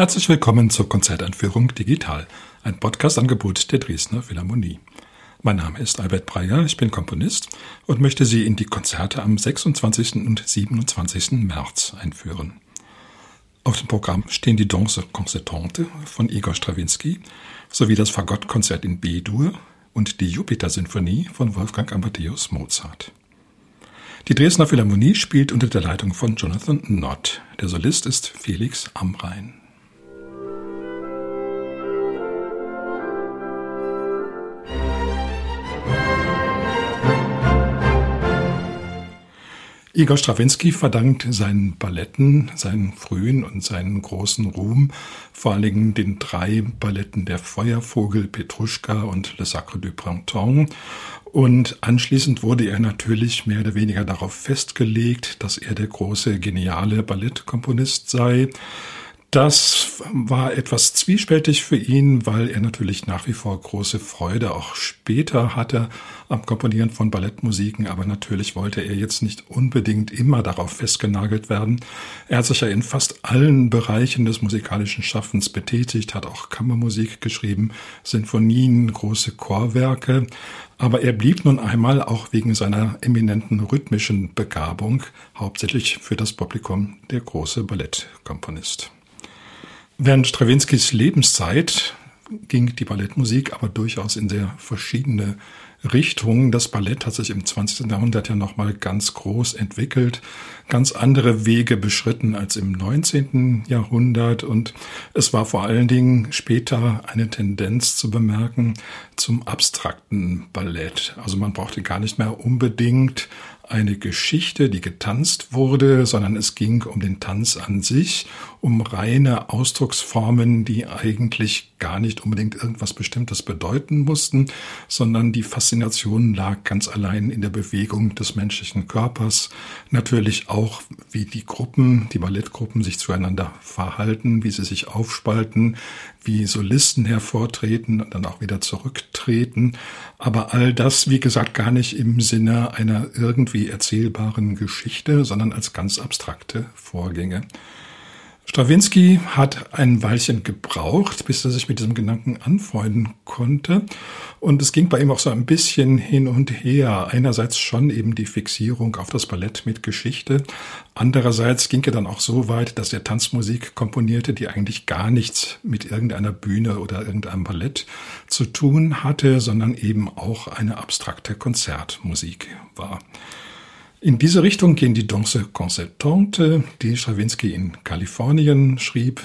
Herzlich willkommen zur Konzerteinführung Digital, ein Podcast-Angebot der Dresdner Philharmonie. Mein Name ist Albert Breyer, ich bin Komponist und möchte Sie in die Konzerte am 26. und 27. März einführen. Auf dem Programm stehen die Danse Concertante von Igor Strawinski sowie das Fagottkonzert in B-Dur und die Jupiter-Sinfonie von Wolfgang Amadeus Mozart. Die Dresdner Philharmonie spielt unter der Leitung von Jonathan Nott. Der Solist ist Felix Amrein. Igor Strawinski verdankt seinen Balletten, seinen frühen und seinen großen Ruhm, vor allen Dingen den drei Balletten Der Feuervogel, Petruschka und Le Sacre du Printemps. Und anschließend wurde er natürlich mehr oder weniger darauf festgelegt, dass er der große, geniale Ballettkomponist sei. Das war etwas zwiespältig für ihn, weil er natürlich nach wie vor große Freude auch später hatte am Komponieren von Ballettmusiken, aber natürlich wollte er jetzt nicht unbedingt immer darauf festgenagelt werden. Er hat sich ja in fast allen Bereichen des musikalischen Schaffens betätigt, hat auch Kammermusik geschrieben, Sinfonien, große Chorwerke, aber er blieb nun einmal auch wegen seiner eminenten rhythmischen Begabung hauptsächlich für das Publikum der große Ballettkomponist. Während Strawinskys Lebenszeit ging die Ballettmusik aber durchaus in sehr verschiedene Richtungen. Das Ballett hat sich im 20. Jahrhundert ja nochmal ganz groß entwickelt, ganz andere Wege beschritten als im 19. Jahrhundert und es war vor allen Dingen später eine Tendenz zu bemerken zum abstrakten Ballett. Also man brauchte gar nicht mehr unbedingt eine Geschichte, die getanzt wurde, sondern es ging um den Tanz an sich, um reine Ausdrucksformen, die eigentlich gar nicht unbedingt irgendwas Bestimmtes bedeuten mussten, sondern die Faszination lag ganz allein in der Bewegung des menschlichen Körpers. Natürlich auch, wie die Gruppen, die Ballettgruppen sich zueinander verhalten, wie sie sich aufspalten, wie Solisten hervortreten und dann auch wieder zurücktreten. Aber all das, wie gesagt, gar nicht im Sinne einer irgendwie erzählbaren Geschichte, sondern als ganz abstrakte Vorgänge. Strawinski hat ein Weilchen gebraucht, bis er sich mit diesem Gedanken anfreunden konnte. Und es ging bei ihm auch so ein bisschen hin und her. Einerseits schon eben die Fixierung auf das Ballett mit Geschichte. Andererseits ging er dann auch so weit, dass er Tanzmusik komponierte, die eigentlich gar nichts mit irgendeiner Bühne oder irgendeinem Ballett zu tun hatte, sondern eben auch eine abstrakte Konzertmusik war. In diese Richtung gehen die Danse Concertante, die Stravinsky in Kalifornien schrieb.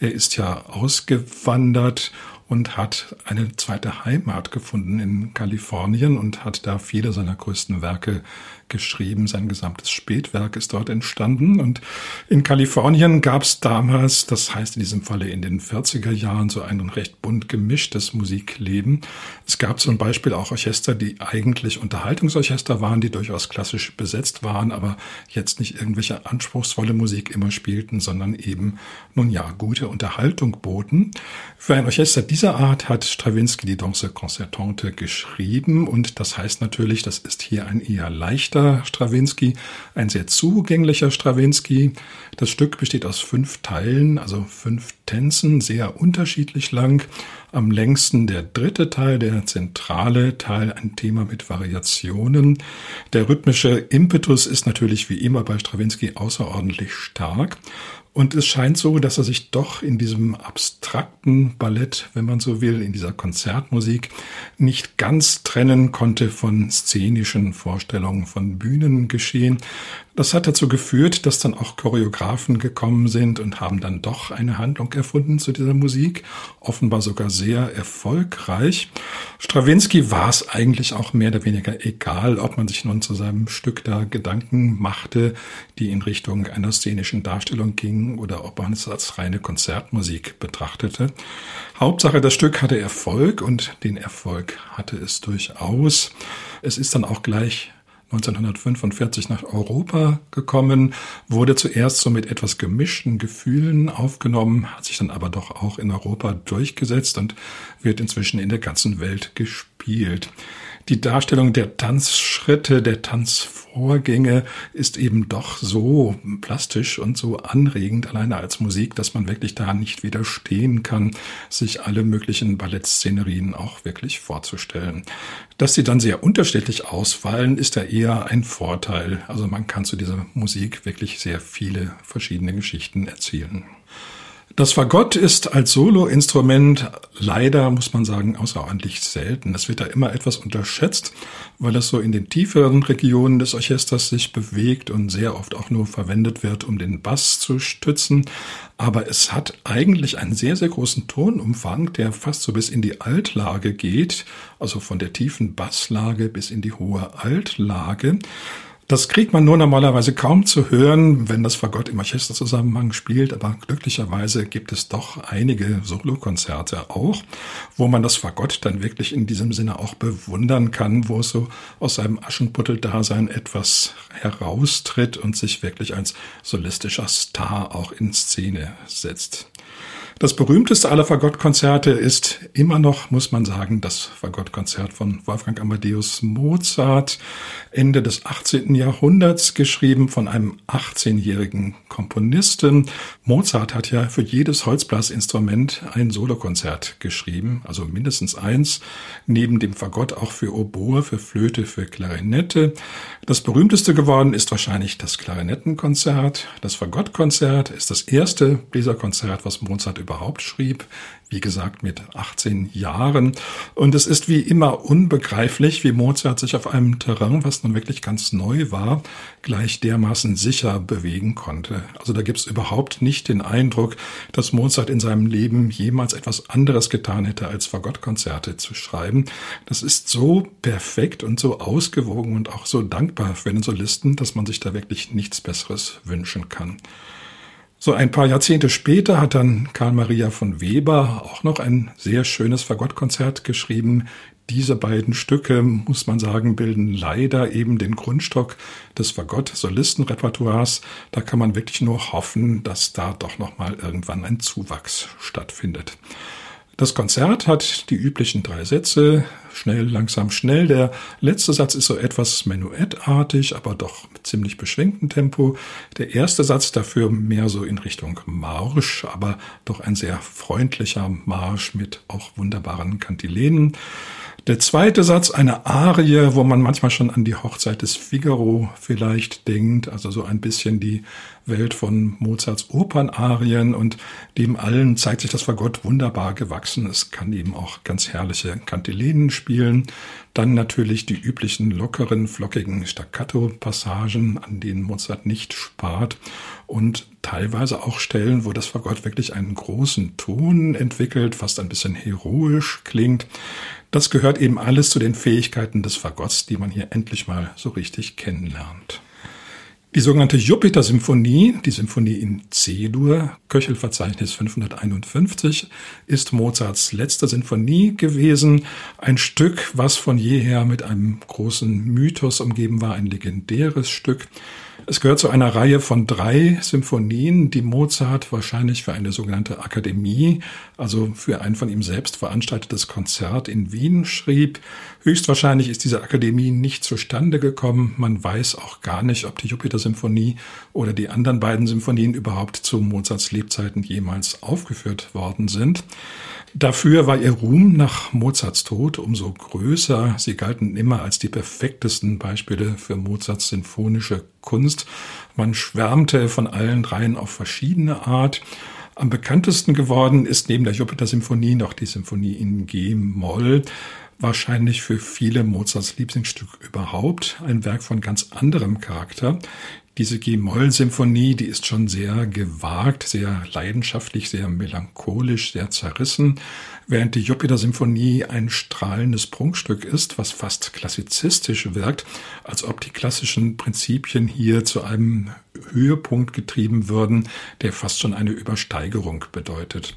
Er ist ja ausgewandert und hat eine zweite Heimat gefunden in Kalifornien und hat da viele seiner größten Werke geschrieben. Sein gesamtes Spätwerk ist dort entstanden. Und in Kalifornien gab es damals, das heißt in diesem Falle in den 40er Jahren, so ein recht bunt gemischtes Musikleben. Es gab zum Beispiel auch Orchester, die eigentlich Unterhaltungsorchester waren, die durchaus klassisch besetzt waren, aber jetzt nicht irgendwelche anspruchsvolle Musik immer spielten, sondern eben, nun ja, gute Unterhaltung boten. Für ein Orchester dieser Art hat Stravinsky die Danse Concertante geschrieben und das heißt natürlich, das ist hier ein eher leichter Strawinski, ein sehr zugänglicher Strawinski. Das Stück besteht aus fünf Teilen, also fünf Tänzen, sehr unterschiedlich lang. Am längsten der dritte Teil, der zentrale Teil, ein Thema mit Variationen. Der rhythmische Impetus ist natürlich wie immer bei Strawinski außerordentlich stark und es scheint so, dass er sich doch in diesem abstrakten Ballett, wenn man so will, in dieser Konzertmusik nicht ganz trennen konnte von szenischen Vorstellungen, von Bühnengeschehen. Das hat dazu geführt, dass dann auch Choreografen gekommen sind und haben dann doch eine Handlung erfunden zu dieser Musik, offenbar sogar sehr erfolgreich. Strawinski war es eigentlich auch mehr oder weniger egal, ob man sich nun zu seinem Stück da Gedanken machte, die in Richtung einer szenischen Darstellung gingen oder ob man es als reine Konzertmusik betrachtete. Hauptsache, das Stück hatte Erfolg und den Erfolg hatte es durchaus. Es ist dann auch gleich 1945 nach Europa gekommen, wurde zuerst so mit etwas gemischten Gefühlen aufgenommen, hat sich dann aber doch auch in Europa durchgesetzt und wird inzwischen in der ganzen Welt gespielt. Die Darstellung der Tanzschritte, der Tanzvorgänge ist eben doch so plastisch und so anregend alleine als Musik, dass man wirklich da nicht widerstehen kann, sich alle möglichen Ballettszenerien auch wirklich vorzustellen. Dass sie dann sehr unterschiedlich ausfallen, ist ja eher ein Vorteil. Also man kann zu dieser Musik wirklich sehr viele verschiedene Geschichten erzählen. Das Fagott ist als Soloinstrument leider, muss man sagen, außerordentlich selten. Es wird da immer etwas unterschätzt, weil es so in den tieferen Regionen des Orchesters sich bewegt und sehr oft auch nur verwendet wird, um den Bass zu stützen. Aber es hat eigentlich einen sehr, sehr großen Tonumfang, der fast so bis in die Altlage geht, also von der tiefen Basslage bis in die hohe Altlage. Das kriegt man nur normalerweise kaum zu hören, wenn das Fagott im Orchesterzusammenhang spielt, aber glücklicherweise gibt es doch einige Solokonzerte auch, wo man das Fagott dann wirklich in diesem Sinne auch bewundern kann, wo es so aus seinem Aschenputtel-Dasein etwas heraustritt und sich wirklich als solistischer Star auch in Szene setzt. Das berühmteste aller Fagottkonzerte ist immer noch, muss man sagen, das Fagottkonzert von Wolfgang Amadeus Mozart, Ende des 18. Jahrhunderts, geschrieben von einem 18-jährigen Komponisten. Mozart hat ja für jedes Holzblasinstrument ein Solokonzert geschrieben, also mindestens eins, neben dem Fagott auch für Oboe, für Flöte, für Klarinette. Das berühmteste geworden ist wahrscheinlich das Klarinettenkonzert. Das Fagottkonzert ist das erste Bläserkonzert, was Mozart überhaupt schrieb, wie gesagt mit 18 Jahren. Und es ist wie immer unbegreiflich, wie Mozart sich auf einem Terrain, was nun wirklich ganz neu war, gleich dermaßen sicher bewegen konnte. Also da gibt es überhaupt nicht den Eindruck, dass Mozart in seinem Leben jemals etwas anderes getan hätte, als Fagottkonzerte zu schreiben. Das ist so perfekt und so ausgewogen und auch so dankbar für den Solisten, dass man sich da wirklich nichts Besseres wünschen kann. So ein paar Jahrzehnte später hat dann Karl Maria von Weber auch noch ein sehr schönes Fagottkonzert geschrieben. Diese beiden Stücke, muss man sagen, bilden leider eben den Grundstock des Fagott-Solistenrepertoires. Da kann man wirklich nur hoffen, dass da doch noch mal irgendwann ein Zuwachs stattfindet. Das Konzert hat die üblichen drei Sätze, schnell, langsam, schnell. Der letzte Satz ist so etwas menuettartig, aber doch mit ziemlich beschränktem Tempo. Der erste Satz dafür mehr so in Richtung Marsch, aber doch ein sehr freundlicher Marsch mit auch wunderbaren Kantilenen. Der zweite Satz, eine Arie, wo man manchmal schon an die Hochzeit des Figaro vielleicht denkt, also so ein bisschen die Welt von Mozarts Opernarien und dem allen zeigt sich das Fagott wunderbar gewachsen. Es kann eben auch ganz herrliche Kantilenen spielen. Dann natürlich die üblichen lockeren, flockigen Staccato-Passagen, an denen Mozart nicht spart und teilweise auch Stellen, wo das Fagott wirklich einen großen Ton entwickelt, fast ein bisschen heroisch klingt. Das gehört eben alles zu den Fähigkeiten des Fagotts, die man hier endlich mal so richtig kennenlernt. Die sogenannte Jupiter-Symphonie, die Symphonie in C-Dur, Köchelverzeichnis 551, ist Mozarts letzte Sinfonie gewesen. Ein Stück, was von jeher mit einem großen Mythos umgeben war, ein legendäres Stück. Es gehört zu einer Reihe von drei Symphonien, die Mozart wahrscheinlich für eine sogenannte Akademie, also für ein von ihm selbst veranstaltetes Konzert in Wien schrieb. Höchstwahrscheinlich ist diese Akademie nicht zustande gekommen. Man weiß auch gar nicht, ob die Jupiter-Symphonie oder die anderen beiden Symphonien überhaupt zu Mozarts Lebzeiten jemals aufgeführt worden sind. Dafür war ihr Ruhm nach Mozarts Tod umso größer. Sie galten immer als die perfektesten Beispiele für Mozarts sinfonische Kunst. Man schwärmte von allen dreien auf verschiedene Art. Am bekanntesten geworden ist neben der Jupiter-Symphonie noch die Symphonie in G-Moll. Wahrscheinlich für viele Mozarts Lieblingsstück überhaupt, ein Werk von ganz anderem Charakter. Diese G-Moll-Symphonie, die ist schon sehr gewagt, sehr leidenschaftlich, sehr melancholisch, sehr zerrissen, während die Jupiter-Symphonie ein strahlendes Prunkstück ist, was fast klassizistisch wirkt, als ob die klassischen Prinzipien hier zu einem Höhepunkt getrieben würden, der fast schon eine Übersteigerung bedeutet.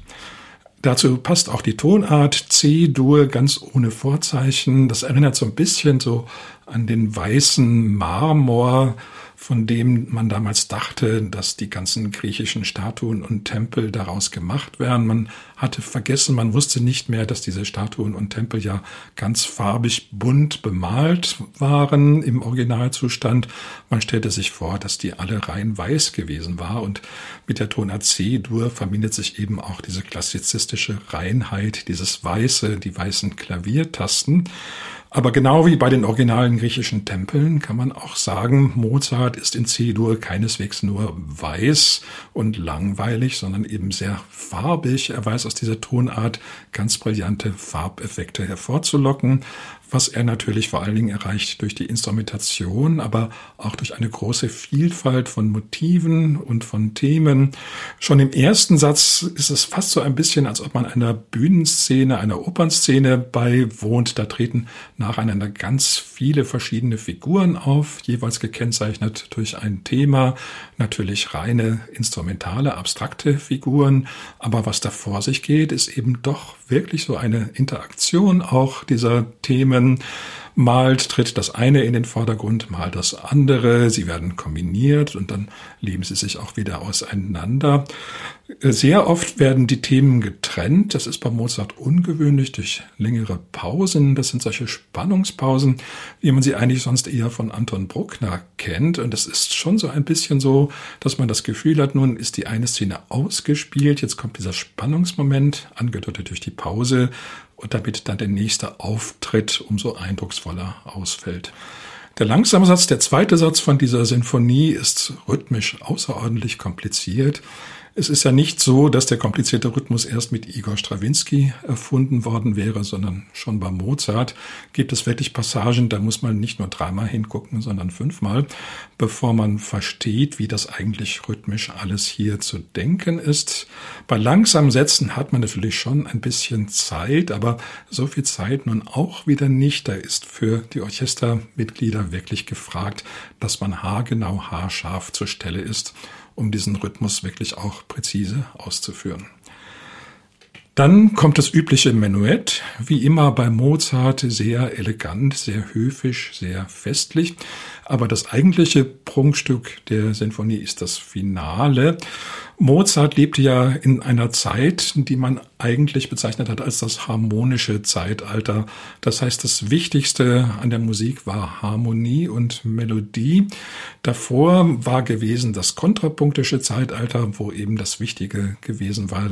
Dazu passt auch die Tonart C-Dur ganz ohne Vorzeichen. Das erinnert so ein bisschen so an den weißen Marmor von dem man damals dachte, dass die ganzen griechischen Statuen und Tempel daraus gemacht wären. Man hatte vergessen, man wusste nicht mehr, dass diese Statuen und Tempel ja ganz farbig bunt bemalt waren im Originalzustand. Man stellte sich vor, dass die alle rein weiß gewesen war und mit der Tonart C-Dur verbindet sich eben auch diese klassizistische Reinheit, dieses Weiße, die weißen Klaviertasten. Aber genau wie bei den originalen griechischen Tempeln kann man auch sagen, Mozart ist in C-Dur keineswegs nur weiß und langweilig, sondern eben sehr farbig. Er weiß aus dieser Tonart ganz brillante Farbeffekte hervorzulocken was er natürlich vor allen Dingen erreicht durch die Instrumentation, aber auch durch eine große Vielfalt von Motiven und von Themen. Schon im ersten Satz ist es fast so ein bisschen, als ob man einer Bühnenszene, einer Opernszene beiwohnt. Da treten nacheinander ganz viele verschiedene Figuren auf, jeweils gekennzeichnet durch ein Thema, natürlich reine instrumentale, abstrakte Figuren. Aber was da vor sich geht, ist eben doch wirklich so eine Interaktion auch dieser Themen. Mal tritt das eine in den Vordergrund, mal das andere. Sie werden kombiniert und dann leben sie sich auch wieder auseinander. Sehr oft werden die Themen getrennt. Das ist bei Mozart ungewöhnlich durch längere Pausen. Das sind solche Spannungspausen, wie man sie eigentlich sonst eher von Anton Bruckner kennt. Und es ist schon so ein bisschen so, dass man das Gefühl hat, nun ist die eine Szene ausgespielt. Jetzt kommt dieser Spannungsmoment, angedeutet durch die Pause. Und damit dann der nächste Auftritt umso eindrucksvoller ausfällt. Der langsame Satz, der zweite Satz von dieser Sinfonie ist rhythmisch außerordentlich kompliziert. Es ist ja nicht so, dass der komplizierte Rhythmus erst mit Igor Strawinski erfunden worden wäre, sondern schon bei Mozart gibt es wirklich Passagen, da muss man nicht nur dreimal hingucken, sondern fünfmal, bevor man versteht, wie das eigentlich rhythmisch alles hier zu denken ist. Bei langsamen Sätzen hat man natürlich schon ein bisschen Zeit, aber so viel Zeit nun auch wieder nicht. Da ist für die Orchestermitglieder wirklich gefragt, dass man haargenau, haarscharf zur Stelle ist um diesen Rhythmus wirklich auch präzise auszuführen. Dann kommt das übliche Menuett, wie immer bei Mozart sehr elegant, sehr höfisch, sehr festlich. Aber das eigentliche Prunkstück der Sinfonie ist das Finale. Mozart lebte ja in einer Zeit, die man eigentlich bezeichnet hat als das harmonische Zeitalter. Das heißt, das Wichtigste an der Musik war Harmonie und Melodie. Davor war gewesen das kontrapunktische Zeitalter, wo eben das Wichtige gewesen war,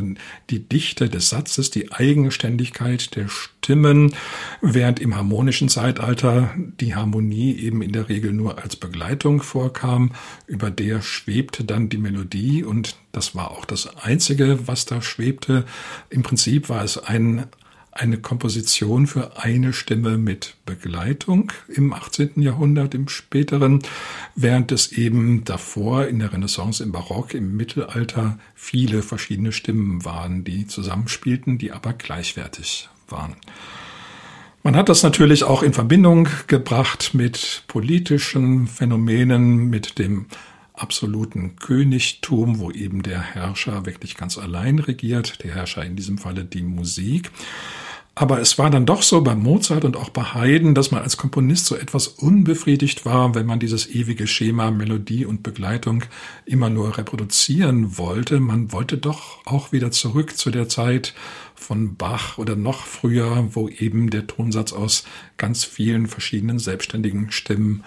die Dichte des Satzes, die Eigenständigkeit der Stimmen, während im harmonischen Zeitalter die Harmonie eben in der Regel nur als Begleitung vorkam, über der schwebte dann die Melodie und das war auch das Einzige, was da schwebte. Im Prinzip war es ein, eine Komposition für eine Stimme mit Begleitung im 18. Jahrhundert, im späteren, während es eben davor in der Renaissance, im Barock, im Mittelalter viele verschiedene Stimmen waren, die zusammenspielten, die aber gleichwertig waren. Man hat das natürlich auch in Verbindung gebracht mit politischen Phänomenen, mit dem absoluten Königtum, wo eben der Herrscher wirklich ganz allein regiert, der Herrscher in diesem Falle die Musik. Aber es war dann doch so bei Mozart und auch bei Haydn, dass man als Komponist so etwas unbefriedigt war, wenn man dieses ewige Schema Melodie und Begleitung immer nur reproduzieren wollte. Man wollte doch auch wieder zurück zu der Zeit von Bach oder noch früher, wo eben der Tonsatz aus ganz vielen verschiedenen selbstständigen Stimmen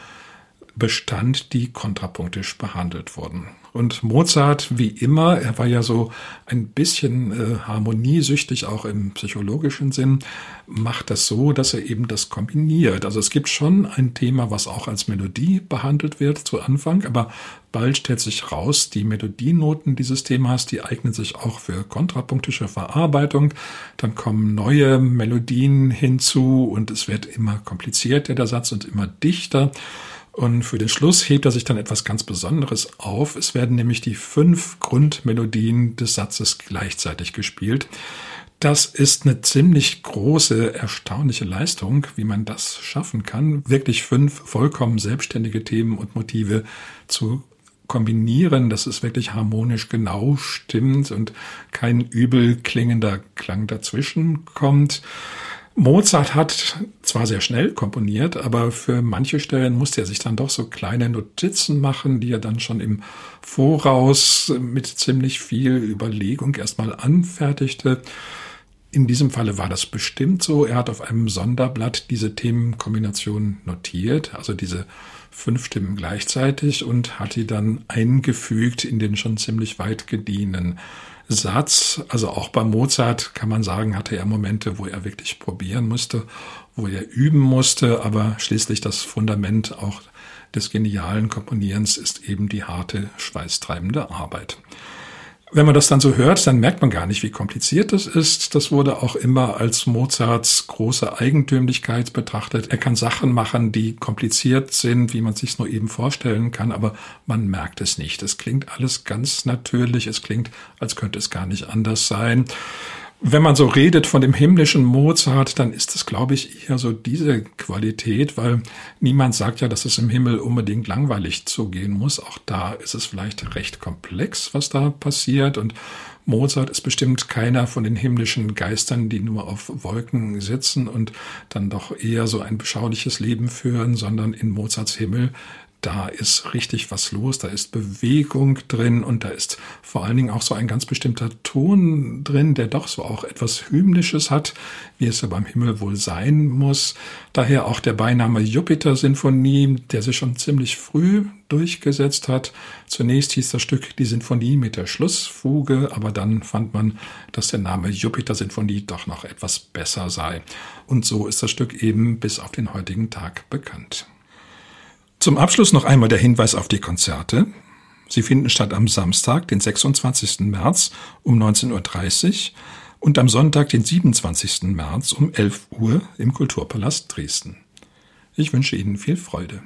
bestand, die kontrapunktisch behandelt wurden. Und Mozart, wie immer, er war ja so ein bisschen äh, harmoniesüchtig, auch im psychologischen Sinn, macht das so, dass er eben das kombiniert. Also es gibt schon ein Thema, was auch als Melodie behandelt wird zu Anfang, aber bald stellt sich raus, die Melodienoten dieses Themas, die eignen sich auch für kontrapunktische Verarbeitung. Dann kommen neue Melodien hinzu und es wird immer komplizierter, der Satz, und immer dichter. Und für den Schluss hebt er sich dann etwas ganz Besonderes auf. Es werden nämlich die fünf Grundmelodien des Satzes gleichzeitig gespielt. Das ist eine ziemlich große, erstaunliche Leistung, wie man das schaffen kann, wirklich fünf vollkommen selbstständige Themen und Motive zu kombinieren, dass es wirklich harmonisch genau stimmt und kein übel klingender Klang dazwischen kommt. Mozart hat zwar sehr schnell komponiert, aber für manche Stellen musste er sich dann doch so kleine Notizen machen, die er dann schon im Voraus mit ziemlich viel Überlegung erstmal anfertigte. In diesem Falle war das bestimmt so. Er hat auf einem Sonderblatt diese Themenkombination notiert, also diese fünf Stimmen gleichzeitig und hat die dann eingefügt in den schon ziemlich weit gediehenen Satz. Also auch bei Mozart kann man sagen, hatte er Momente, wo er wirklich probieren musste, wo er üben musste, aber schließlich das Fundament auch des genialen Komponierens ist eben die harte, schweißtreibende Arbeit. Wenn man das dann so hört, dann merkt man gar nicht, wie kompliziert das ist. Das wurde auch immer als Mozarts große Eigentümlichkeit betrachtet. Er kann Sachen machen, die kompliziert sind, wie man sich nur eben vorstellen kann, aber man merkt es nicht. Es klingt alles ganz natürlich. Es klingt, als könnte es gar nicht anders sein. Wenn man so redet von dem himmlischen Mozart, dann ist es, glaube ich, eher so diese Qualität, weil niemand sagt ja, dass es im Himmel unbedingt langweilig zugehen muss. Auch da ist es vielleicht recht komplex, was da passiert. Und Mozart ist bestimmt keiner von den himmlischen Geistern, die nur auf Wolken sitzen und dann doch eher so ein beschauliches Leben führen, sondern in Mozarts Himmel da ist richtig was los, da ist Bewegung drin und da ist vor allen Dingen auch so ein ganz bestimmter Ton drin, der doch so auch etwas Hymnisches hat, wie es ja beim Himmel wohl sein muss. Daher auch der Beiname Jupiter-Sinfonie, der sich schon ziemlich früh durchgesetzt hat. Zunächst hieß das Stück die Sinfonie mit der Schlussfuge, aber dann fand man, dass der Name Jupiter-Sinfonie doch noch etwas besser sei. Und so ist das Stück eben bis auf den heutigen Tag bekannt. Zum Abschluss noch einmal der Hinweis auf die Konzerte. Sie finden statt am Samstag, den 26. März um 19.30 Uhr und am Sonntag, den 27. März um 11 Uhr im Kulturpalast Dresden. Ich wünsche Ihnen viel Freude.